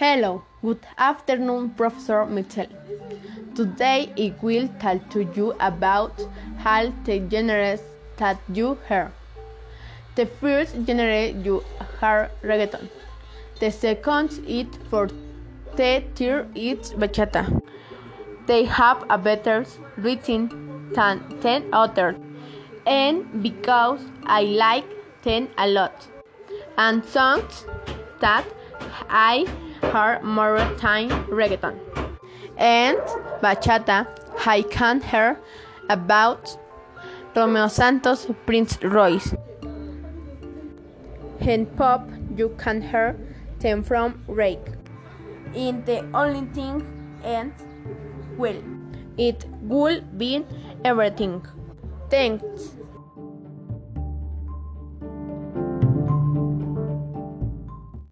Hello, good afternoon, Professor Mitchell. Today I will tell to you about all the genres that you hear. The first genre you hear reggaeton. The second is for the third is bachata. They have a better written than ten others, and because I like them a lot, and songs that I hear more time reggaeton and bachata. I can't hear about Romeo Santos, Prince Royce. In pop, you can hear them from Rake. In the only thing and well, it will be everything. Thanks.